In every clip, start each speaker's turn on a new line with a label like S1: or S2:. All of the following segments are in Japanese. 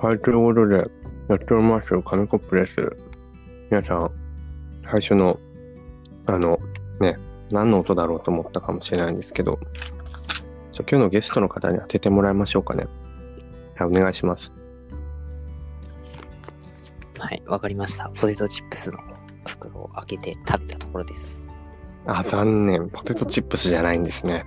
S1: はい、ということで、やっております、紙コップです。皆さん、最初の、あの、ね、何の音だろうと思ったかもしれないんですけど、今日のゲストの方に当ててもらいましょうかね。はい、お願いします。
S2: はい、わかりました。ポテトチップスの袋を開けて食べたところです。
S1: あ、残念。ポテトチップスじゃないんですね。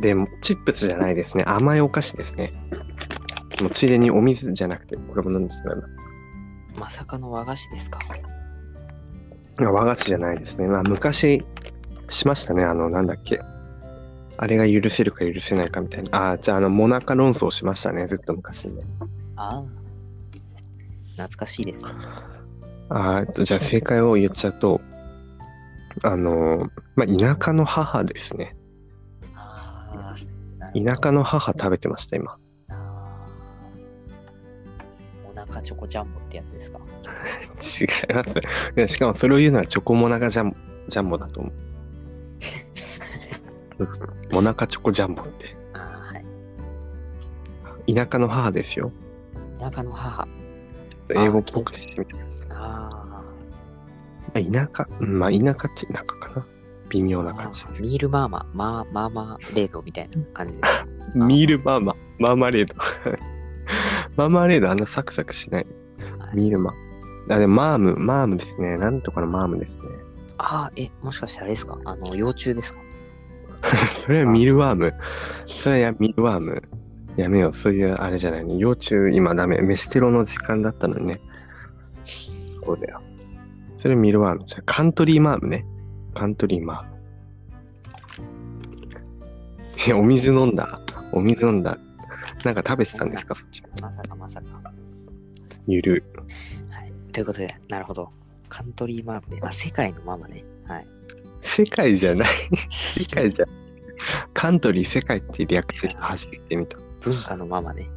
S1: でも、チップスじゃないですね。甘いお菓子ですね。もうついでにお水じゃなくて、これも何ですか？ね。
S2: まさかの和菓子ですか？
S1: 和菓子じゃないですね。まあ、昔しましたね。あの、なんだっけ。あれが許せるか許せないかみたいな。ああ、じゃあ、あの、モナカ論争しましたね。ずっと昔にね。
S2: ああ。懐かしいですね。
S1: ああ、えっとじゃあ正解を言っちゃうと、あの、まあ、田舎の母ですね。
S2: ああ。
S1: 田舎の母食べてました、今。
S2: モナカチョコジャンボってやつですか？
S1: 違います。いやしかもそれを言うのはチョコモナカジャンジャンボだと思う。モナカチョコジャンボって。
S2: ああ、はい。
S1: 田舎の母ですよ。
S2: 田舎の母。
S1: 英語っぽくしてみてください。
S2: あ
S1: まあ田舎、うんまあ田舎っちゃ田舎。微妙
S2: あ。
S1: な感じ。
S2: ミールマーマ、マーマーマーレードみたいな感じです。
S1: ミールマーマ、マーマレード。マーマレードあんなサクサクしない。
S2: はい
S1: ミールマ。あ、でもマーム、マームですね。なんとかのマームですね。
S2: ああ、え、もしかしてあれですか？あの、幼虫ですか？
S1: それはミルワーム。それはミルワーム。やめよう。そういうあれじゃないね。幼虫今ダメ。飯テロの時間だったのにね。そうだよ。それミルワーム。じゃあカントリーマームね。カントリーマーム。いや、お水飲んだ。お水飲んだ。なんか食べてたんですか？そっち。
S2: まさかまさか。
S1: ゆる。
S2: はい。ということで、なるほど。カントリーマームね。あ、世界のママね。はい。
S1: 世界じゃない。世界じゃない。カントリー世界って略して初めて見た。
S2: 文化のママね。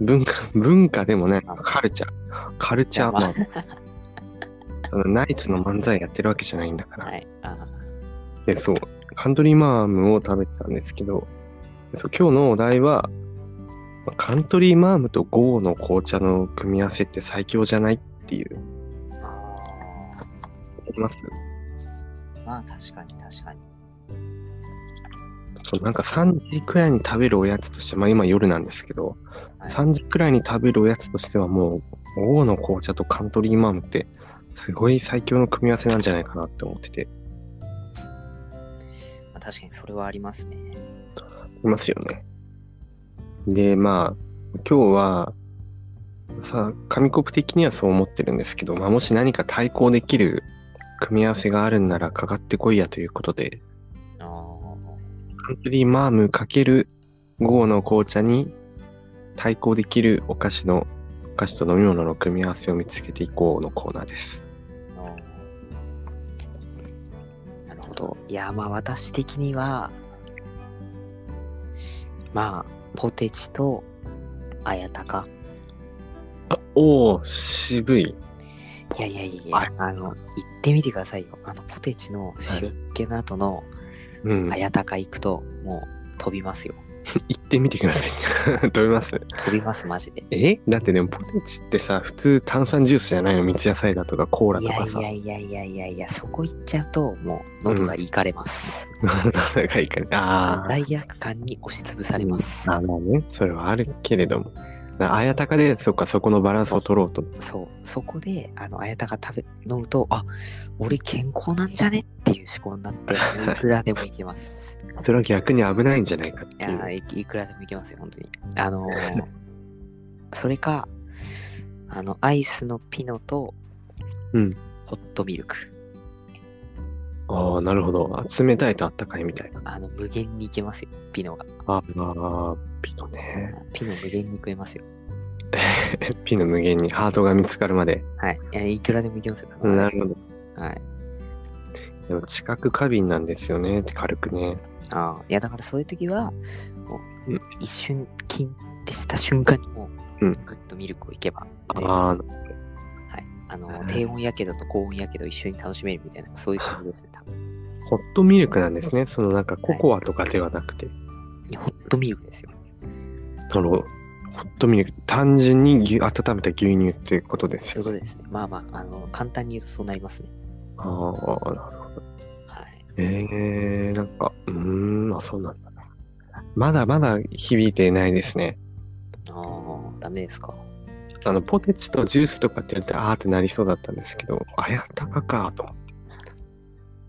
S1: 文化、文化でもね、カルチャー。カルチャーマン。ナイツの漫才やってるわけじゃないんだから。
S2: はい。あ
S1: で、そう、カントリーマームを食べてたんですけど、そう今日のお題は、まあカントリーマームとゴーの紅茶の組み合わせって最強じゃないっていう、
S2: ーあ
S1: 思います？
S2: ー。まあ、確かに確かに。
S1: そうなんか3時くらいに食べるおやつとして、まあ今夜なんですけど、
S2: はい
S1: 3時くらいに食べるおやつとしてはもう、ゴーの紅茶とカントリーマームって、すごい最強の組み合わせなんじゃないかなって思ってて、
S2: まあ、確かにそれはありますね。
S1: いますよね。で、まあ、今日は、さあ、紙コップ的にはそう思ってるんですけど、まあ、もし何か対抗できる組み合わせがあるんならかかってこいやということで、
S2: あー
S1: カントリーマームかけるゴーの紅茶に対抗できるお菓子の、お菓子と飲み物の組み合わせを見つけていこうのコーナーです。
S2: ほど。いや、まあ私的には、まあ、ポテチと、あやたか。
S1: あ、おー、渋い。
S2: いやいやいやい
S1: はい
S2: や、あの、行ってみてくださいよ。あの、ポテチの塩っ気の後の
S1: うん
S2: あ。やたか行くと、もう飛びますよ。
S1: 行ってみてください。飛びます
S2: 飛びます、マジで。
S1: え？だってでもポテチってさ、普通炭酸ジュースじゃないの三ツ矢サイダーとかコーラ
S2: いやい
S1: とかさ。
S2: やいやいやいやいや、そこ行っちゃうと、もう喉がいかれます。
S1: なんかいいかね。あー
S2: 罪悪感に押しつぶされます。
S1: あ。まあね、それはあるけれども。あやたかで、そっか、そこのバランスを取ろうと。
S2: そう、そこで、あの、あやたが食べ、飲むと、あ、俺健康なんじゃね？っていう思考になって、いくらでもいけます。
S1: それは逆に危ないんじゃないかっ
S2: い
S1: ていう。
S2: やい、いくらでもいけますよ、本当に。あのー それか、あの、アイスのピノと、
S1: うん。
S2: ホットミルク。
S1: ああ、なるほど。あ冷たいとあったかいみたいな。
S2: あの、無限にいけますよ、ピノが。
S1: ああ、ピノね。
S2: ピノ無限に食えますよ。
S1: ピノ無限にハートが見つかるまで。
S2: はい。いやいくらでもいけますよ。
S1: なるほど。
S2: はい。
S1: でも、知覚過敏なんですよね。って軽くね。
S2: ああ、いやだからそういう時は、もう
S1: うん
S2: 一瞬、キンってした瞬間にもう、
S1: うん
S2: グッとミルクをいけば、
S1: ああ、
S2: はい。あの、
S1: はい
S2: 低温やけどと高温やけど一緒に楽しめるみたいな、そういう感じですね、多分。
S1: ホットミルクなんですね。そのなんかココアとかではなくて。
S2: いホットミルクですよ。
S1: なるほど。ホットミルク。単純に牛温めた牛乳っていうことですよ
S2: そういうことですね。まあまあ、あの、簡単に言うとそうなりますね。
S1: ああ、なるほ。えー、なんか、うーん、あ、そうなんだな。まだまだ響いてないですね。
S2: ああ、ダメですか。
S1: あの、ポテチとジュースとかって言って、あーってなりそうだったんですけど、あやたかかと思って。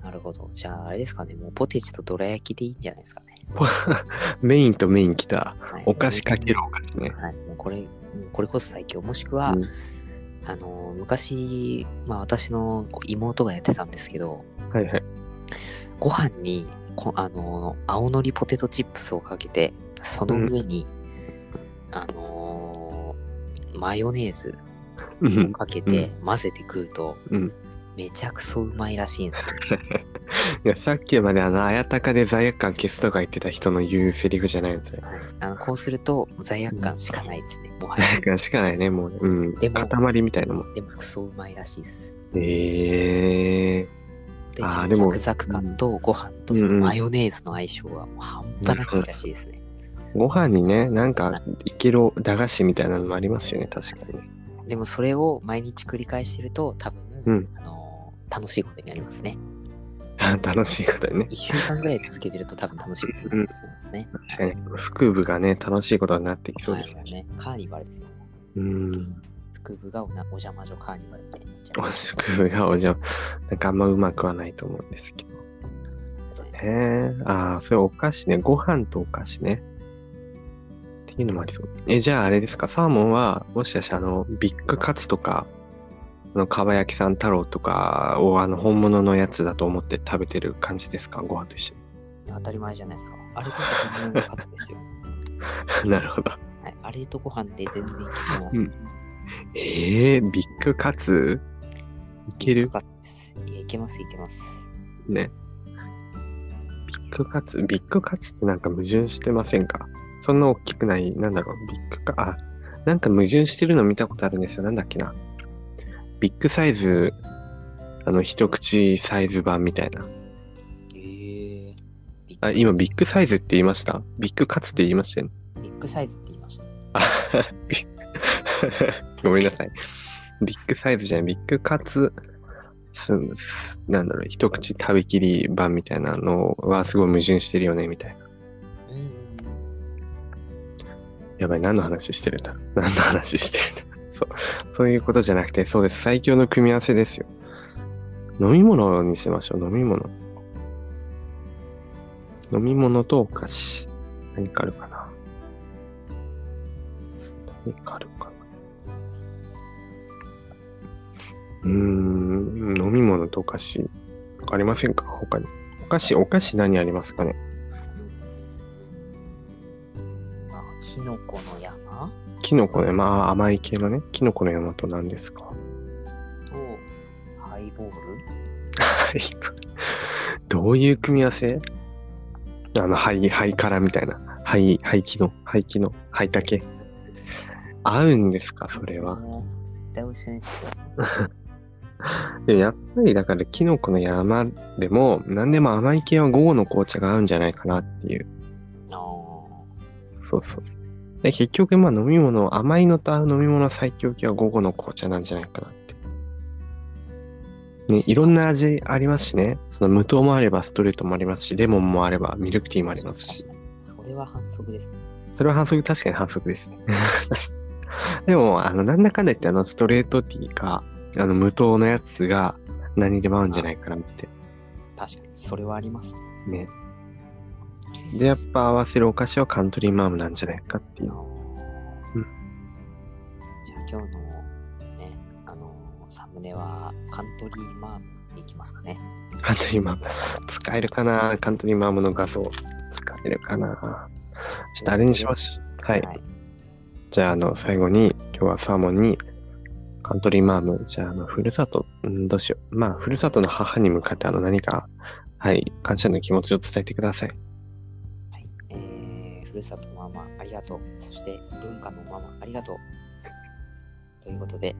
S2: なるほど。じゃあ、あれですかね。もうポテチとどら焼きでいいんじゃないですかね。
S1: メインとメイン来た。
S2: はい、
S1: お菓子かけるお菓子ね。
S2: はい。もうこれ、もうこれこそ最強。もしくは、
S1: うん
S2: あの、昔、まあ私の妹がやってたんですけど、
S1: はいはい。
S2: ご飯にこあの青のりポテトチップスをかけてその上に、あのーマヨネーズ
S1: うん
S2: をかけて混ぜて食うと、
S1: うん
S2: めちゃくそうまいらしいんですよ。
S1: いや、さっきまであの、あやたかで罪悪感消すとか言ってた人の言うセリフじゃないんですよ。
S2: はいあのこうすると罪悪感しかないですね。もはや。
S1: 罪悪感しかないね、もうね。うん。
S2: でも
S1: 塊みたいなもん。
S2: でもクソうまいらしいです。
S1: えー。
S2: で、
S1: あーでも
S2: ザクザク感とご飯とそのマヨネーズの相性がもう半端なくいいらしいですね。
S1: ご飯にね、なんか、いける駄菓子みたいなのもありますよね、確かに。
S2: でもそれを毎日繰り返してると多分、
S1: うん
S2: あのー楽しいことになりますね。
S1: 楽しいことにね。
S2: 1週間ぐらい続けてると多分楽しいことになりますね。
S1: 確かに。腹部がね、楽しいことになってきそうです
S2: はい、もうね。カーニバルですよ。
S1: うん。
S2: 腹部がおなお邪魔女カーニバルみたいになっちゃう。
S1: 腹部がおじゃ、なんかあんまうまくはないと思うんですけど。ねああ、それお菓子ね。ご飯とお菓子ね。っていうのもありそう。え、じゃああれですか、サーモンは、もしかしてあの、ビッグカツとか、あの、かば焼きさん太郎とかをあの、本物のやつだと思って食べてる感じですか？ご飯と一緒
S2: 当たり前じゃないですか。あれこそ本物のカツですよ。
S1: に。なるほど。
S2: はい、あれとご飯で全然いけちゃいます。
S1: うんえー、ビッグカツ？いける？
S2: いけます、いけます。
S1: ね。ビッグカツ、ビッグカツってなんか矛盾してませんか？そんな大きくない、なんだろう、ビッグカ、あ、なんか矛盾してるの見たことあるんですよ。なんだっけな？ビッグサイズ、あの、一口サイズ版みたいな。
S2: えー、
S1: あ、今、ビッグサイズって言いました？ビッグカツって言いましたよね。
S2: ビッグサイズって言いました。
S1: あビッごめんなさい。ビッグサイズじゃない、ビッグカツ、すすなんだろう、一口食べきり版みたいなのはすごい矛盾してるよね、みたいな。
S2: うんうん
S1: やばい、何の話してるんだ何の話してるんだそう、そういうことじゃなくて、そうです。最強の組み合わせですよ。飲み物にしましょう、飲み物。飲み物とお菓子。何かあるかな何かあるかなうーん、飲み物とお菓子。ありませんか？他に。お菓子、お菓子何ありますかね？
S2: まあ、キノコの山？
S1: キノコね、まあ甘い系のね、キノコの山と何ですか？
S2: と、ハイボール？
S1: はい。どういう組み合わせ？あの、灰、灰殻みたいな。灰、灰気の、灰気の、灰竹。合うんですか？それは。
S2: 絶対美味しいですよ。
S1: でもやっぱりだから、キノコの山でも、何でも甘い系は午後の紅茶が合うんじゃないかなっていう。
S2: あ
S1: そうそうそう。で結局、まあ飲み物、甘いのと合う飲み物最強系は午後の紅茶なんじゃないかなって。ね、いろんな味ありますしね。その無糖もあればストレートもありますし、レモンもあればミルクティーもありますし。
S2: それは反則ですね。
S1: それは反則、確かに反則ですね。でも、あの、なんだかんだ言って、あの、ストレートティーか、あの、無糖のやつが何にでも合うんじゃないかなって。
S2: 確かに。それはありますね。
S1: ね。で、やっぱ合わせるお菓子はカントリーマームなんじゃないかっていう。うん
S2: じゃあ今日のね、あのーサムネはカントリーマームでいきますかね。
S1: カントリーマーム。使えるかな？カントリーマームの画像。使えるかな？ちょっとあれにしましょう。はい。
S2: はい。
S1: じゃあ、あの、最後に、今日はサーモンに、カントリーマーム、じゃあ、あの、ふるさと、んどうしよう。まあ、ふるさとの母に向かって、あの、何か、はい、感謝の気持ちを伝えてください。
S2: はい。えー、ふるさとのママありがとう。そして文化のママありがとう。ということで、